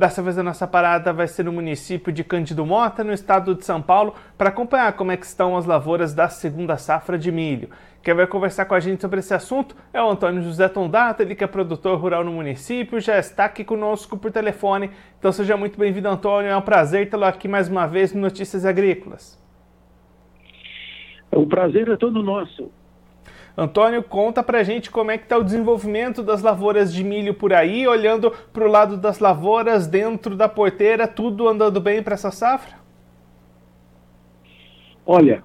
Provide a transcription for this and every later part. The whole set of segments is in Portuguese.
Dessa vez a nossa parada vai ser no município de Cândido Mota, no estado de São Paulo, para acompanhar como é que estão as lavouras da segunda safra de milho. Quem vai conversar com a gente sobre esse assunto é o Antônio José Tondata, ele que é produtor rural no município, já está aqui conosco por telefone. Então seja muito bem-vindo, Antônio. É um prazer tê-lo aqui mais uma vez no Notícias Agrícolas. O prazer é todo nosso. Antônio, conta pra gente como é que está o desenvolvimento das lavouras de milho por aí, olhando para o lado das lavouras, dentro da porteira, tudo andando bem para essa safra? Olha,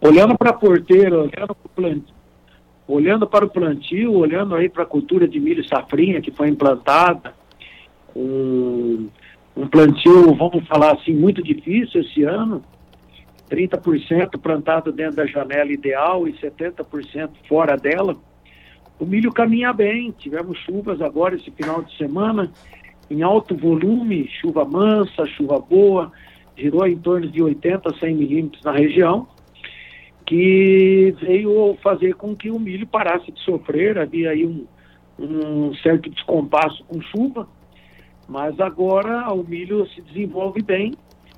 olhando para a porteira, olhando para o plantio, olhando para o plantio, olhando aí para a cultura de milho safrinha que foi implantada, um, um plantio, vamos falar assim, muito difícil esse ano, 30% plantado dentro da janela ideal e 70% fora dela. O milho caminha bem, tivemos chuvas agora esse final de semana, em alto volume, chuva mansa, chuva boa, girou em torno de 80 a 100 milímetros na região que veio fazer com que o milho parasse de sofrer. Havia aí um, um certo descompasso com chuva, mas agora o milho se desenvolve bem.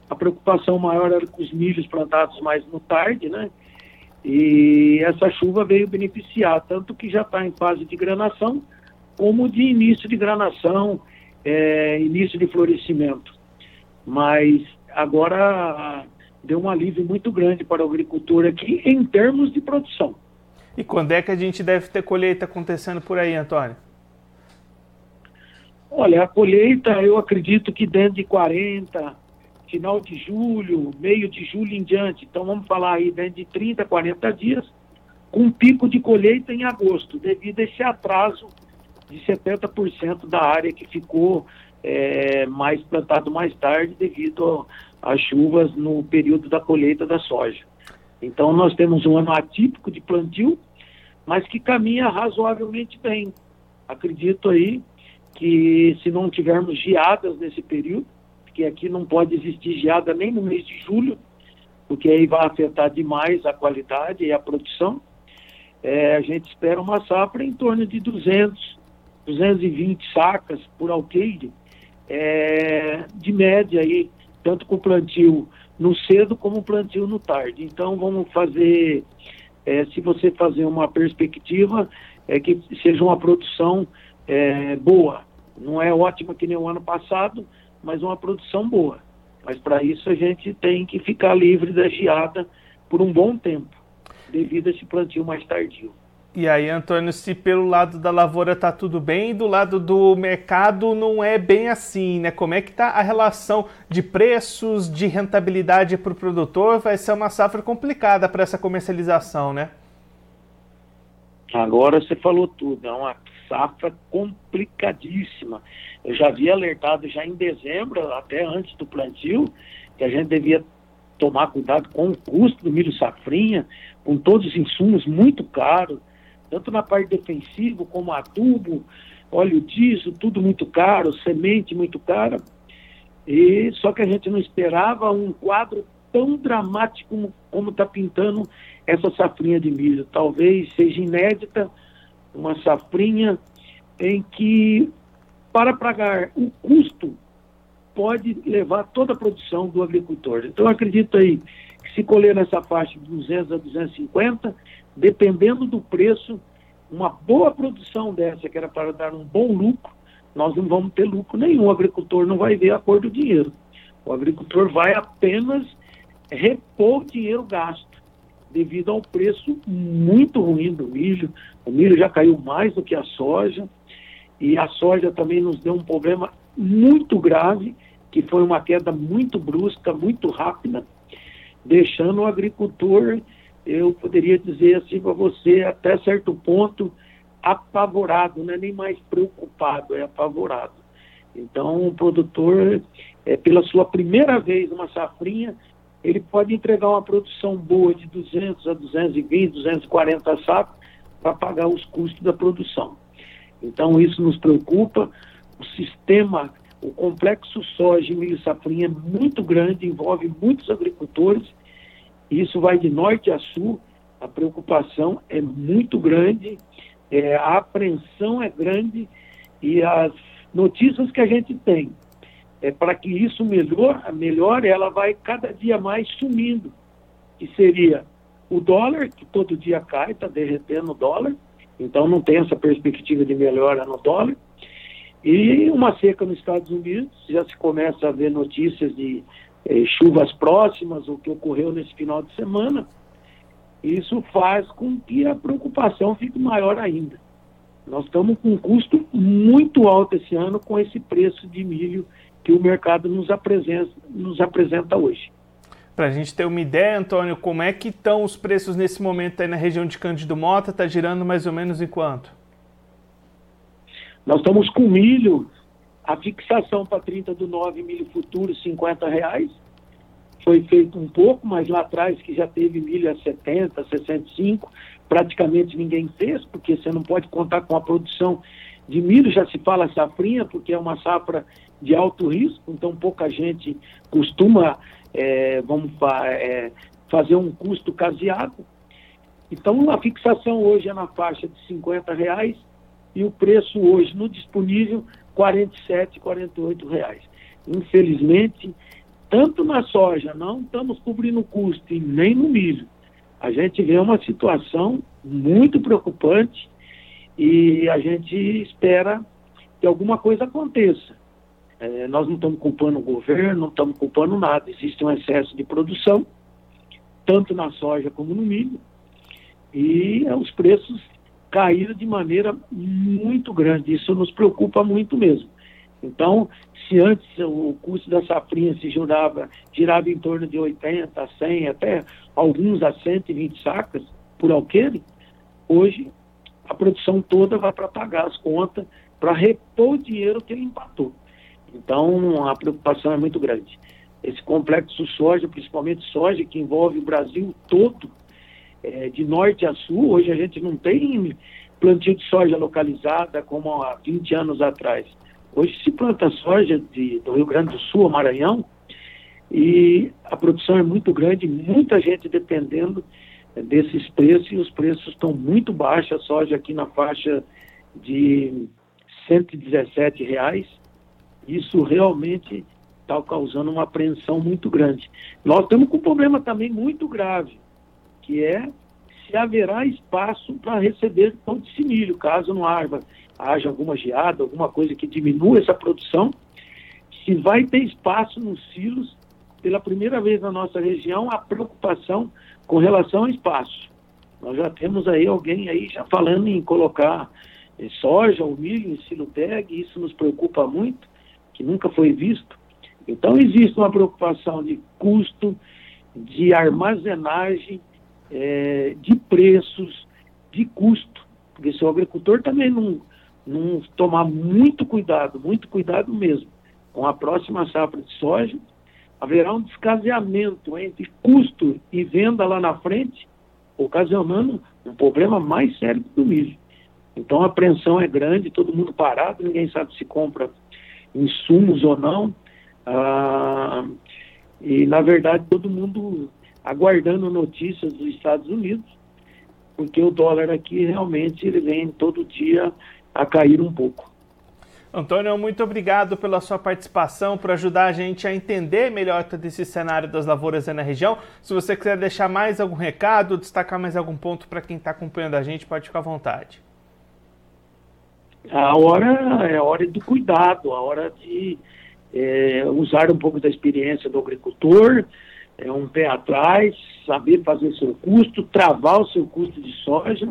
A preocupação maior era com os milhos plantados mais no tarde, né? E essa chuva veio beneficiar, tanto que já está em fase de granação, como de início de granação, é, início de florescimento. Mas agora deu um alívio muito grande para o agricultor aqui em termos de produção. E quando é que a gente deve ter colheita acontecendo por aí, Antônio? Olha, a colheita eu acredito que dentro de 40, final de julho, meio de julho em diante. Então vamos falar aí dentro de 30, 40 dias, com um pico de colheita em agosto, devido a esse atraso de 70% da área que ficou é, mais plantado mais tarde devido às chuvas no período da colheita da soja. Então nós temos um ano atípico de plantio, mas que caminha razoavelmente bem. Acredito aí que se não tivermos geadas nesse período, que aqui não pode existir geada nem no mês de julho, porque aí vai afetar demais a qualidade e a produção. É, a gente espera uma safra em torno de 200, 220 sacas por alqueire, é, de média aí, tanto com plantio no cedo como plantio no tarde. Então vamos fazer, é, se você fazer uma perspectiva, é que seja uma produção é, boa. Não é ótima que nem o ano passado, mas uma produção boa. Mas para isso a gente tem que ficar livre da geada por um bom tempo, devido a esse plantio mais tardio. E aí, Antônio, se pelo lado da lavoura está tudo bem, do lado do mercado não é bem assim, né? Como é que está a relação de preços, de rentabilidade para o produtor? Vai ser uma safra complicada para essa comercialização, né? Agora você falou tudo, é uma safra complicadíssima. Eu já havia alertado já em dezembro, até antes do plantio, que a gente devia tomar cuidado com o custo do milho safrinha, com todos os insumos muito caros, tanto na parte defensiva como adubo, óleo diesel, tudo muito caro, semente muito cara. E só que a gente não esperava um quadro tão dramático como está pintando essa safrinha de milho. Talvez seja inédita uma safrinha em que para pagar o custo pode levar toda a produção do agricultor. Então acredito aí que se colher nessa faixa de 200 a 250, dependendo do preço, uma boa produção dessa, que era para dar um bom lucro, nós não vamos ter lucro nenhum. O agricultor não vai ver a cor do dinheiro. O agricultor vai apenas repor o dinheiro gasto, devido ao preço muito ruim do milho. O milho já caiu mais do que a soja, e a soja também nos deu um problema muito grave, que foi uma queda muito brusca, muito rápida, deixando o agricultor eu poderia dizer assim para você, até certo ponto, apavorado, não é nem mais preocupado, é apavorado. Então, o produtor, é, pela sua primeira vez uma safrinha, ele pode entregar uma produção boa de 200 a 220, 240 sacos para pagar os custos da produção. Então, isso nos preocupa. O sistema, O complexo soja e milho safrinha é muito grande, envolve muitos agricultores. Isso vai de norte a sul. A preocupação é muito grande, é, a apreensão é grande e as notícias que a gente tem é para que isso melhor, melhore, ela vai cada dia mais sumindo, que seria o dólar, que todo dia cai, está derretendo o dólar, então não tem essa perspectiva de melhora no dólar. E uma seca nos Estados Unidos, já se começa a ver notícias de eh, chuvas próximas, o que ocorreu nesse final de semana. Isso faz com que a preocupação fique maior ainda. Nós estamos com um custo muito alto esse ano com esse preço de milho que o mercado nos apresenta, nos apresenta hoje. Para a gente ter uma ideia, Antônio, como é que estão os preços nesse momento aí na região de Cândido Mota? Está girando mais ou menos em quanto? Nós estamos com milho, a fixação para 30 do 9, milho futuro, 50 reais. Foi feito um pouco, mas lá atrás que já teve milho a 70, 65, praticamente ninguém fez, porque você não pode contar com a produção de milho, já se fala safrinha, porque é uma safra de alto risco, então pouca gente costuma é, vamos é, fazer um custo caseado. Então, a fixação hoje é na faixa de 50 reais e o preço hoje no disponível 47, 48 reais. Infelizmente, tanto na soja não estamos cobrindo o custo e nem no milho. A gente vê uma situação muito preocupante e a gente espera que alguma coisa aconteça. É, nós não estamos culpando o governo, não estamos culpando nada. Existe um excesso de produção, tanto na soja como no milho, e é, os preços caíram de maneira muito grande. Isso nos preocupa muito mesmo. Então, se antes o custo da safrinha se jurava, girava em torno de 80, 100, até alguns a 120 sacas por alqueire, hoje a produção toda vai para pagar as contas, para repor o dinheiro que ele empatou. Então, a preocupação é muito grande. Esse complexo soja, principalmente soja, que envolve o Brasil todo, é, de norte a sul, hoje a gente não tem plantio de soja localizada como há 20 anos atrás. Hoje se planta soja de, do Rio Grande do Sul, Maranhão, e a produção é muito grande, muita gente dependendo é, desses preços, e os preços estão muito baixos, a soja aqui na faixa de 117 reais, isso realmente está causando uma apreensão muito grande. Nós estamos com um problema também muito grave, que é se haverá espaço para receber pão de milho, caso não haja, haja alguma geada, alguma coisa que diminua essa produção, se vai ter espaço nos silos, pela primeira vez na nossa região, a preocupação com relação ao espaço. Nós já temos aí alguém aí já falando em colocar eh, soja ou milho em silo tag, isso nos preocupa muito, que nunca foi visto. Então, existe uma preocupação de custo, de armazenagem, é, de preços, de custo, porque se o agricultor também não, não tomar muito cuidado, muito cuidado mesmo, com a próxima safra de soja, haverá um descaseamento entre custo e venda lá na frente, ocasionando um problema mais sério do milho. Então a apreensão é grande, todo mundo parado, ninguém sabe se compra insumos ou não. Ah, e, na verdade, todo mundo aguardando notícias dos Estados Unidos, porque o dólar aqui realmente ele vem todo dia a cair um pouco. Antônio, muito obrigado pela sua participação, por ajudar a gente a entender melhor todo esse cenário das lavouras aí na região. Se você quiser deixar mais algum recado, destacar mais algum ponto para quem está acompanhando a gente, pode ficar à vontade a hora é a hora do cuidado, a hora de é, usar um pouco da experiência do agricultor, é, um pé atrás, saber fazer seu custo, travar o seu custo de soja.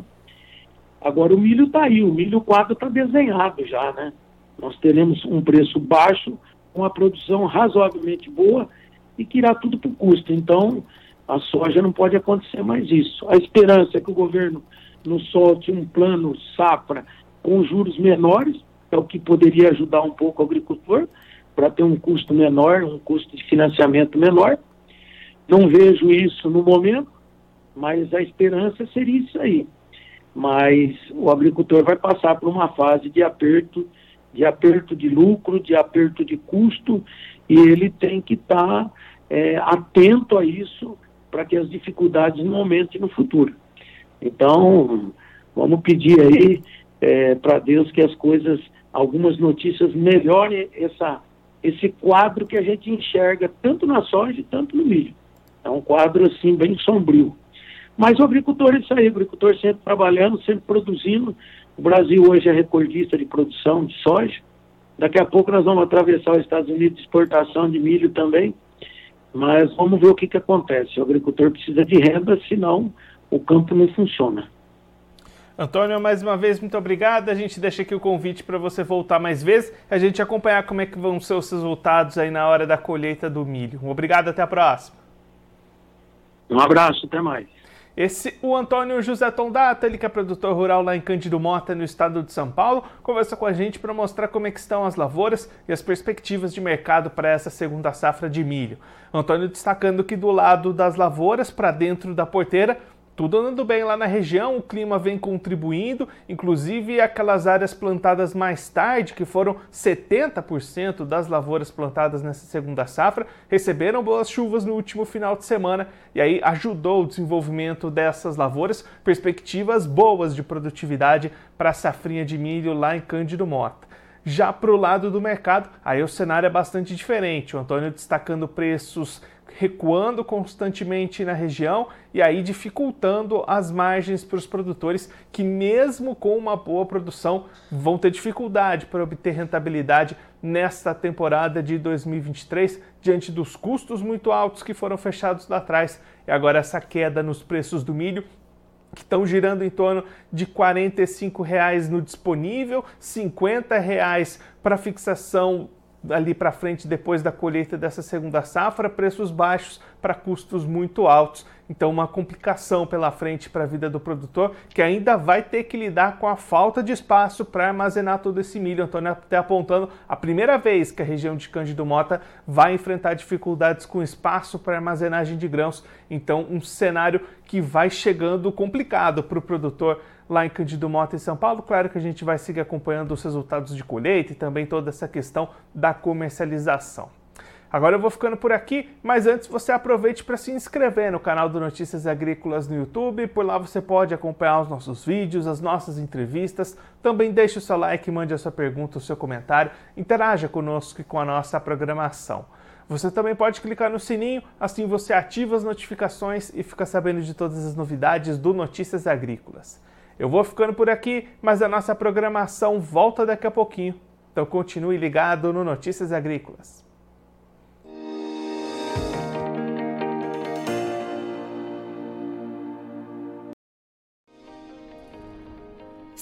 Agora o milho está aí, o milho quadro está desenhado já, né? Nós teremos um preço baixo, uma produção razoavelmente boa e que irá tudo para o custo. Então, a soja não pode acontecer mais isso. A esperança é que o governo nos solte um plano safra com juros menores, é o que poderia ajudar um pouco o agricultor, para ter um custo menor, um custo de financiamento menor. Não vejo isso no momento, mas a esperança seria isso aí. Mas o agricultor vai passar por uma fase de aperto de aperto de lucro, de aperto de custo, e ele tem que estar tá, é, atento a isso para que as dificuldades não aumentem no futuro. Então, vamos pedir aí é, para Deus que as coisas, algumas notícias melhorem essa, esse quadro que a gente enxerga tanto na soja tanto no milho. É um quadro assim bem sombrio. Mas o agricultor é isso aí, o agricultor sempre trabalhando, sempre produzindo. O Brasil hoje é recordista de produção de soja. Daqui a pouco nós vamos atravessar os Estados Unidos de exportação de milho também. Mas vamos ver o que, que acontece. O agricultor precisa de renda, senão o campo não funciona. Antônio, mais uma vez, muito obrigado. A gente deixa aqui o convite para você voltar mais vezes, a gente acompanhar como é que vão ser os resultados aí na hora da colheita do milho. Obrigado, até a próxima. Um abraço, até mais. Esse, o Antônio José Tondata, ele que é produtor rural lá em Cândido Mota, no estado de São Paulo, conversa com a gente para mostrar como é que estão as lavouras e as perspectivas de mercado para essa segunda safra de milho. Antônio destacando que do lado das lavouras, para dentro da porteira, tudo andando bem lá na região, o clima vem contribuindo, inclusive aquelas áreas plantadas mais tarde, que foram 70% das lavouras plantadas nessa segunda safra, receberam boas chuvas no último final de semana e aí ajudou o desenvolvimento dessas lavouras, perspectivas boas de produtividade para a safrinha de milho lá em Cândido Mota. Já para o lado do mercado, aí o cenário é bastante diferente. O Antônio destacando preços recuando constantemente na região e aí dificultando as margens para os produtores que, mesmo com uma boa produção, vão ter dificuldade para obter rentabilidade nesta temporada de 2023 diante dos custos muito altos que foram fechados lá atrás. E agora essa queda nos preços do milho que estão girando em torno de 45 reais no disponível, 50 reais para fixação ali para frente depois da colheita dessa segunda safra, preços baixos para custos muito altos. Então, uma complicação pela frente para a vida do produtor, que ainda vai ter que lidar com a falta de espaço para armazenar todo esse milho. Antônio até apontando a primeira vez que a região de Cândido Mota vai enfrentar dificuldades com espaço para armazenagem de grãos. Então, um cenário que vai chegando complicado para o produtor lá em Cândido Mota, em São Paulo. Claro que a gente vai seguir acompanhando os resultados de colheita e também toda essa questão da comercialização. Agora eu vou ficando por aqui, mas antes você aproveite para se inscrever no canal do Notícias Agrícolas no YouTube, por lá você pode acompanhar os nossos vídeos, as nossas entrevistas. Também deixe o seu like, mande a sua pergunta, o seu comentário, interaja conosco e com a nossa programação. Você também pode clicar no sininho, assim você ativa as notificações e fica sabendo de todas as novidades do Notícias Agrícolas. Eu vou ficando por aqui, mas a nossa programação volta daqui a pouquinho. Então continue ligado no Notícias Agrícolas.